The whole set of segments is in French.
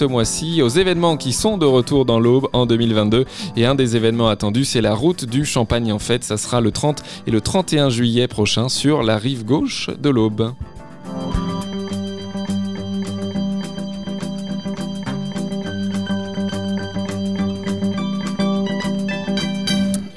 ce mois-ci aux événements qui sont de retour dans l'Aube en 2022. Et un des événements attendus, c'est la route du Champagne en fait. Ça sera le 30 et le 31 juillet prochain sur la rive gauche de l'Aube.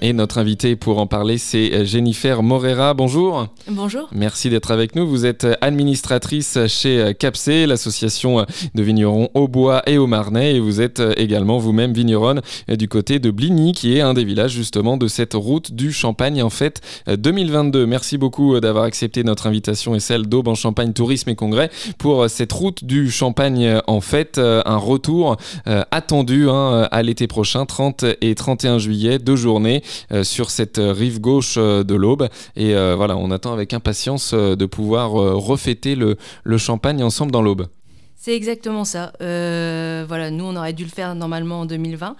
Et notre invité pour en parler, c'est euh, Jennifer Morera. Bonjour. Bonjour. Merci d'être avec nous. Vous êtes administratrice chez euh, CAPC, l'association euh, de vignerons au bois et au Marnais. Et vous êtes également vous-même vigneronne du côté de Bligny, qui est un des villages justement de cette route du Champagne en fait 2022. Merci beaucoup d'avoir accepté notre invitation et celle d'Aube en Champagne Tourisme et Congrès pour cette route du Champagne en fait. Un retour attendu hein, à l'été prochain, 30 et 31 juillet, deux journées. Euh, sur cette rive gauche euh, de l'Aube. Et euh, voilà, on attend avec impatience de pouvoir refêter le, champagne ensemble dans l'Aube. C'est exactement ça. voilà, nous, on aurait dû le faire normalement en 2020.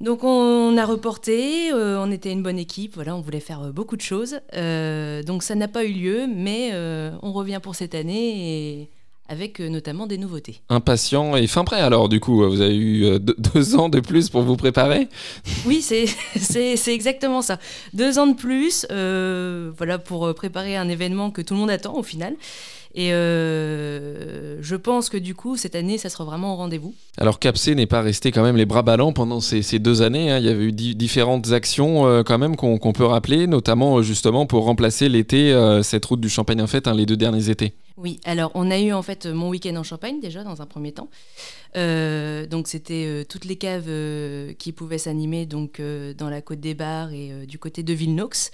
Donc on a reporté, on était une bonne équipe, voilà, on voulait faire beaucoup de choses. donc ça n'a pas eu lieu, mais on revient pour cette année avec euh, notamment des nouveautés. Impatient et fin prêt alors du coup, vous avez eu euh, deux, ans de plus pour vous préparer? Oui, c'est exactement ça. Deux ans de plus, euh, voilà, pour préparer un événement que tout le monde attend au final. Et je pense que du coup, cette année, ça sera vraiment au rendez-vous. Alors Capsé n'est pas resté quand même les bras ballants pendant ces, deux années. Hein. Il y avait eu différentes actions quand même qu'on peut rappeler, notamment justement pour remplacer l'été, cette route du Champagne en fait, hein, les deux derniers étés. Oui, alors on a eu en fait mon week-end en Champagne déjà dans un premier temps. Euh, donc c'était euh, toutes les caves euh, qui pouvaient s'animer donc dans la côte des Bars et du côté de Villenox.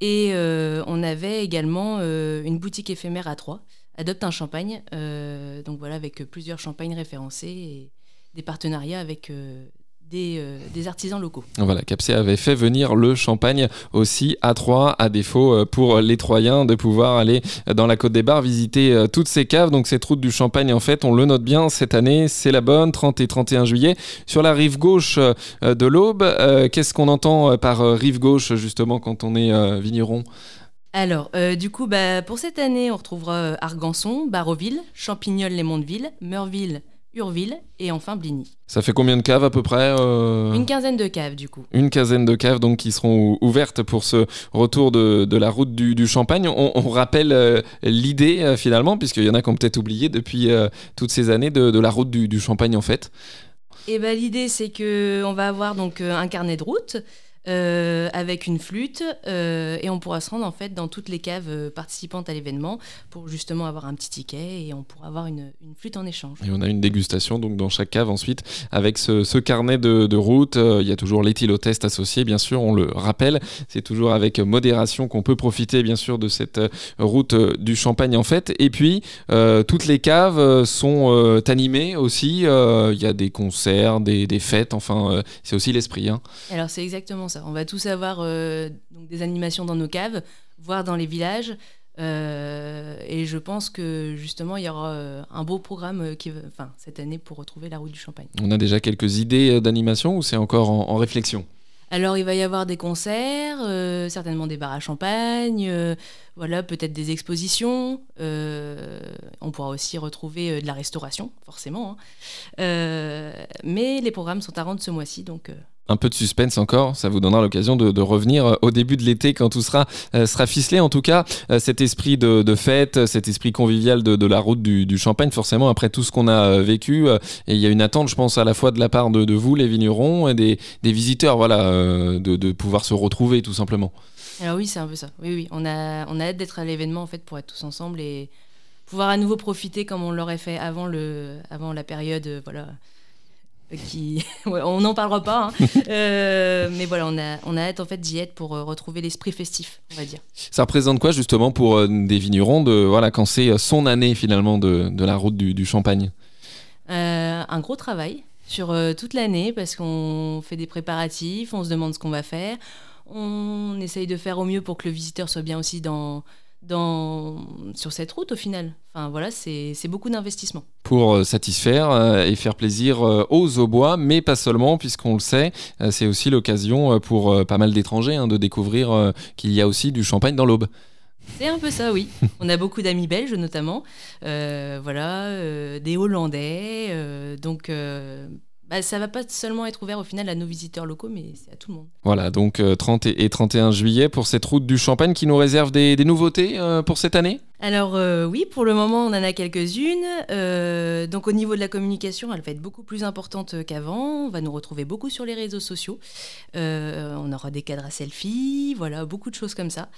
Et on avait également une boutique éphémère à Troyes, Adopte un champagne. donc voilà avec plusieurs champagnes référencés et des partenariats avec euh, des, artisans locaux. Voilà, Capsé avait fait venir le champagne aussi à Troyes, à défaut euh, pour les Troyens de pouvoir aller dans la Côte des Bars visiter euh, toutes ces caves. Donc cette route du champagne, en fait, on le note bien cette année, c'est la bonne, 30 et 31 juillet. Sur la rive gauche de l'Aube, qu'est-ce qu'on entend par rive gauche justement quand on est vigneron? Alors, du coup, bah, pour cette année, on retrouvera Argançon, Baroville, Champignol-les-Mondeville, Meurville, Urville et enfin Bligny. Ça fait combien de caves à peu près euh Une quinzaine de caves du coup. Une quinzaine de caves donc qui seront ouvertes pour ce retour de, la route du, Champagne. On, rappelle euh, l'idée euh, finalement, puisqu'il y en a qui ont peut-être oublié depuis toutes ces années de, la route du, Champagne en fait. Et eh ben, l'idée c'est qu'on va avoir donc un carnet de route euh, avec une flûte euh, et on pourra se rendre en fait dans toutes les caves euh, participantes à l'événement pour justement avoir un petit ticket et on pourra avoir une, flûte en échange. Et on a une dégustation donc dans chaque cave ensuite avec ce, carnet de, route. Il y a toujours l'éthylotest associé bien sûr, on le rappelle. C'est toujours avec modération qu'on peut profiter bien sûr de cette route du Champagne en fait. Et puis toutes les caves sont animées aussi. Il y a des concerts, des, fêtes, enfin c'est aussi l'esprit. Hein. Alors c'est exactement ça. On va tous avoir euh, donc des animations dans nos caves, voire dans les villages. Euh, et je pense que justement, il y aura euh, un beau programme qui, enfin, cette année pour retrouver la route du Champagne. On a déjà quelques idées d'animation ou c'est encore en, réflexion? Alors, il va y avoir des concerts, certainement des bars à champagne, voilà, peut-être des expositions. on pourra aussi retrouver de la restauration, forcément. Hein. mais les programmes sont à rendre ce mois-ci, donc un peu de suspense encore, ça vous donnera l'occasion de, revenir euh, au début de l'été quand tout sera, euh, ficelé. En tout cas, euh, cet esprit de, fête, cet esprit convivial de, la route du, Champagne, forcément, après tout ce qu'on a vécu, il y a une attente, je pense, à la fois de la part de, vous, les vignerons, et des, visiteurs, voilà, de, pouvoir se retrouver tout simplement. Alors oui, c'est un peu ça. Oui, oui, on a, on a hâte d'être à l'événement en fait pour être tous ensemble et pouvoir à nouveau profiter comme on l'aurait fait avant, le, avant la période, voilà qui on n'en parlera pas hein. euh, mais voilà on a on a hâte en fait d'y être pour euh, retrouver l'esprit festif on va dire. Ça représente quoi justement pour euh, des vignerons de voilà quand c'est son année finalement de, de la route du, du champagne? Un gros travail sur toute l'année parce qu'on fait des préparatifs on se demande ce qu'on va faire. On essaye de faire au mieux pour que le visiteur soit bien aussi dans dans, sur cette route au final. Enfin voilà, c'est beaucoup d'investissement. Pour euh, satisfaire euh, et faire plaisir euh, aux Aubois, mais pas seulement, puisqu'on le sait, c'est aussi l'occasion pour pas mal d'étrangers hein, de découvrir qu'il y a aussi du champagne dans l'Aube. C'est un peu ça, oui. On a beaucoup d'amis belges notamment, euh, voilà, euh, des Hollandais, euh, donc bah, ça va pas seulement être ouvert au final à nos visiteurs locaux, mais c'est à tout le monde. Voilà, donc 30 et 31 juillet pour cette route du Champagne qui nous réserve des, nouveautés pour cette année? Alors oui, pour le moment, on en a quelques-unes. donc au niveau de la communication, elle va être beaucoup plus importante qu'avant. On va nous retrouver beaucoup sur les réseaux sociaux. on aura des cadres à selfie, voilà, beaucoup de choses comme ça.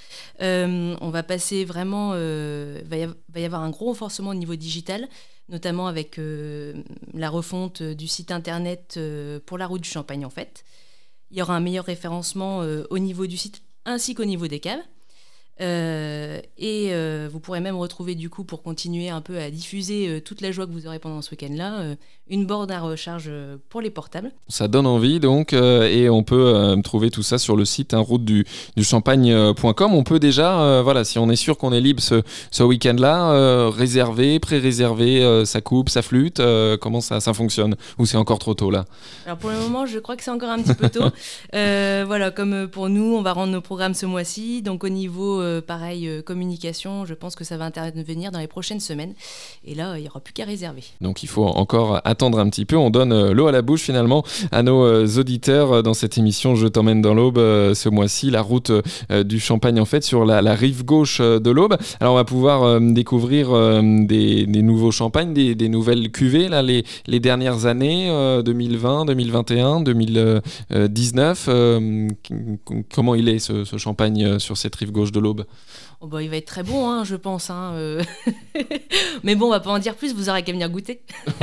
on va passer vraiment, il va y avoir un gros renforcement au niveau digital notamment avec euh, la refonte du site internet euh, pour la route du Champagne en fait. Il y aura un meilleur référencement euh, au niveau du site ainsi qu'au niveau des caves. Euh, et euh, vous pourrez même retrouver du coup pour continuer un peu à diffuser euh, toute la joie que vous aurez pendant ce week-end-là, une borne à recharge pour les portables. Ça donne envie donc et on peut trouver tout ça sur le site hein, route du, champagne.com. On peut déjà, voilà, si on est sûr qu'on est libre ce, ce week-end-là, réserver, pré-réserver sa coupe, sa flûte. comment ça, ça fonctionne? Ou c'est encore trop tôt là? Alors pour le moment, je crois que c'est encore un petit peu tôt. voilà, comme pour nous, on va rendre nos programmes ce mois-ci. Donc au niveau euh, pareil, euh, communication, je pense que ça va intervenir dans les prochaines semaines. Et là, il n'y aura plus qu'à réserver. Donc il faut encore attendre un petit peu. On donne euh, l'eau à la bouche finalement à nos auditeurs dans cette émission Je t'emmène dans l'Aube ce mois-ci, la route du Champagne en fait sur la, rive gauche de l'Aube. Alors on va pouvoir découvrir des, nouveaux champagnes, des, nouvelles cuvées, là, les dernières années, 2020, 2021, 2019. comment il est ce champagne sur cette rive gauche de l'Aube? Globe. Oh bah, il va être très bon, hein, je pense. Hein, euh. Mais bon, on va pas en dire plus, vous aurez qu'à venir goûter.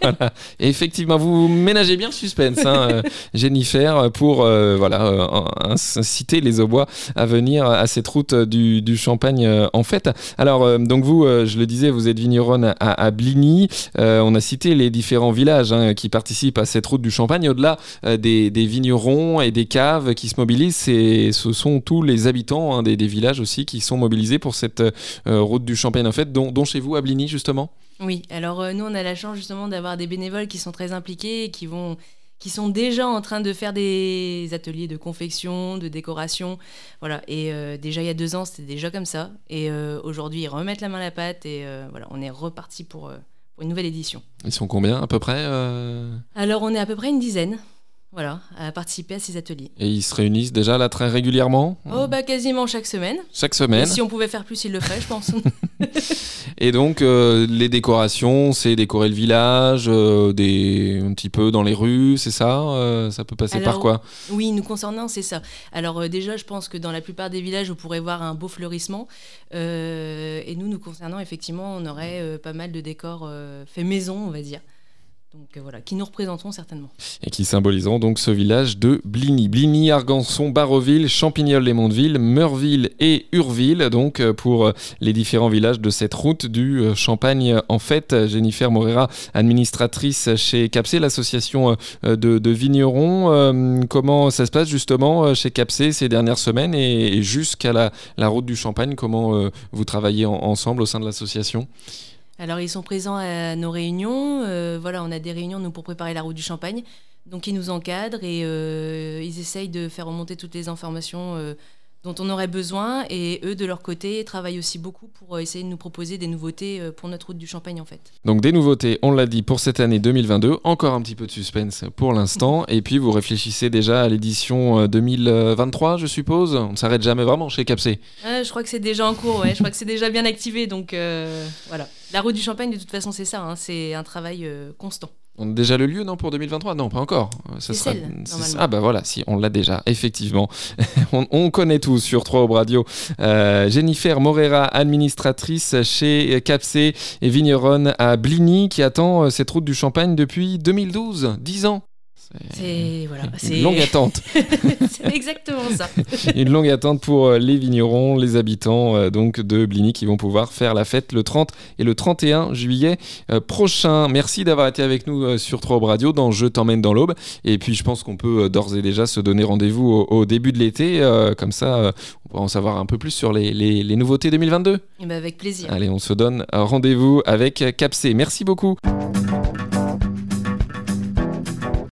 voilà. Effectivement, vous ménagez bien le suspense, hein, euh, Jennifer, pour euh, voilà, inciter les Aubois à venir à cette route du, Champagne en fait. Alors, donc vous, je le disais, vous êtes vigneronne à, Bligny. on a cité les différents villages hein, qui participent à cette route du Champagne. Au-delà des, vignerons et des caves qui se mobilisent, ce sont tous les habitants des, des villages aussi qui sont mobilisés pour cette euh, route du Champagne en fait, dont, chez vous à Bligny justement Oui, alors euh, nous on a la chance justement d'avoir des bénévoles qui sont très impliqués et qui vont qui sont déjà en train de faire des ateliers de confection, de décoration. Voilà. Et euh, déjà il y a deux ans, c'était déjà comme ça. Et aujourd'hui, ils remettent la main à la pâte et voilà, on est reparti pour, pour, une nouvelle édition. Ils sont combien à peu près Alors on est à peu près une dizaine voilà, à participer à ces ateliers. Et ils se réunissent déjà là très régulièrement? Oh bah quasiment chaque semaine. Chaque semaine. si on pouvait faire plus, ils le feraient, je pense. et donc euh, les décorations, c'est décorer le village, euh, des un petit peu dans les rues, c'est ça euh, Ça peut passer par quoi? Oui, nous concernant, c'est ça. Alors déjà, je pense que dans la plupart des villages, vous pourrez voir un beau fleurissement. et nous, nous concernant, effectivement, on aurait pas mal de décors faits maison, on va dire. Euh, qui nous représenteront certainement. Et qui symboliseront donc ce village de Bligny. Bligny, Argançon, Baroville, Champignol-les-Mondeville, Meurville et Urville, donc euh, pour euh, les différents villages de cette route du Champagne. En fait, Jennifer Morera, administratrice chez Capsé, l'association de, vignerons. comment ça se passe justement chez Capsé ces dernières semaines et, jusqu'à la, route du Champagne? Comment vous travaillez ensemble au sein de l'association? Alors ils sont présents à nos réunions. Euh, voilà, on a des réunions nous pour préparer la route du Champagne. Donc ils nous encadrent et euh, ils essayent de faire remonter toutes les informations euh, dont on aurait besoin. Et eux, de leur côté, travaillent aussi beaucoup pour essayer de nous proposer des nouveautés pour notre route du Champagne en fait. Donc des nouveautés, on l'a dit, pour cette année 2022. Encore un petit peu de suspense pour l'instant. et puis vous réfléchissez déjà à l'édition 2023, je suppose? On ne s'arrête jamais vraiment chez Capsé. je crois que c'est déjà en cours, ouais. je crois que c'est déjà bien activé. Donc voilà. La route du Champagne, de toute façon, c'est ça. Hein. c'est un travail euh, constant. On a déjà le lieu, non, pour 2023 Non, pas encore. Ça sera... Ah bah voilà, si, on l'a déjà, effectivement. on, connaît tout sur 3 Aube Radio. Euh, Jennifer Morera, administratrice chez Capsé et vigneronne à Bligny, qui attend euh, cette route du Champagne depuis 2012, 10 ans. C'est voilà, une longue attente. c'est exactement ça. une longue attente pour euh, les vignerons, les habitants euh, donc de Bligny qui vont pouvoir faire la fête le 30 et le 31 juillet euh, prochain. Merci d'avoir été avec nous sur 3 Radio dans Je t'emmène dans l'aube. Et puis je pense qu'on peut d'ores et déjà se donner rendez-vous au, début de l'été. comme ça, on pourra en savoir un peu plus sur les, les, nouveautés 2022. Et ben avec plaisir. Allez, on se donne rendez-vous avec Capsé. Merci beaucoup.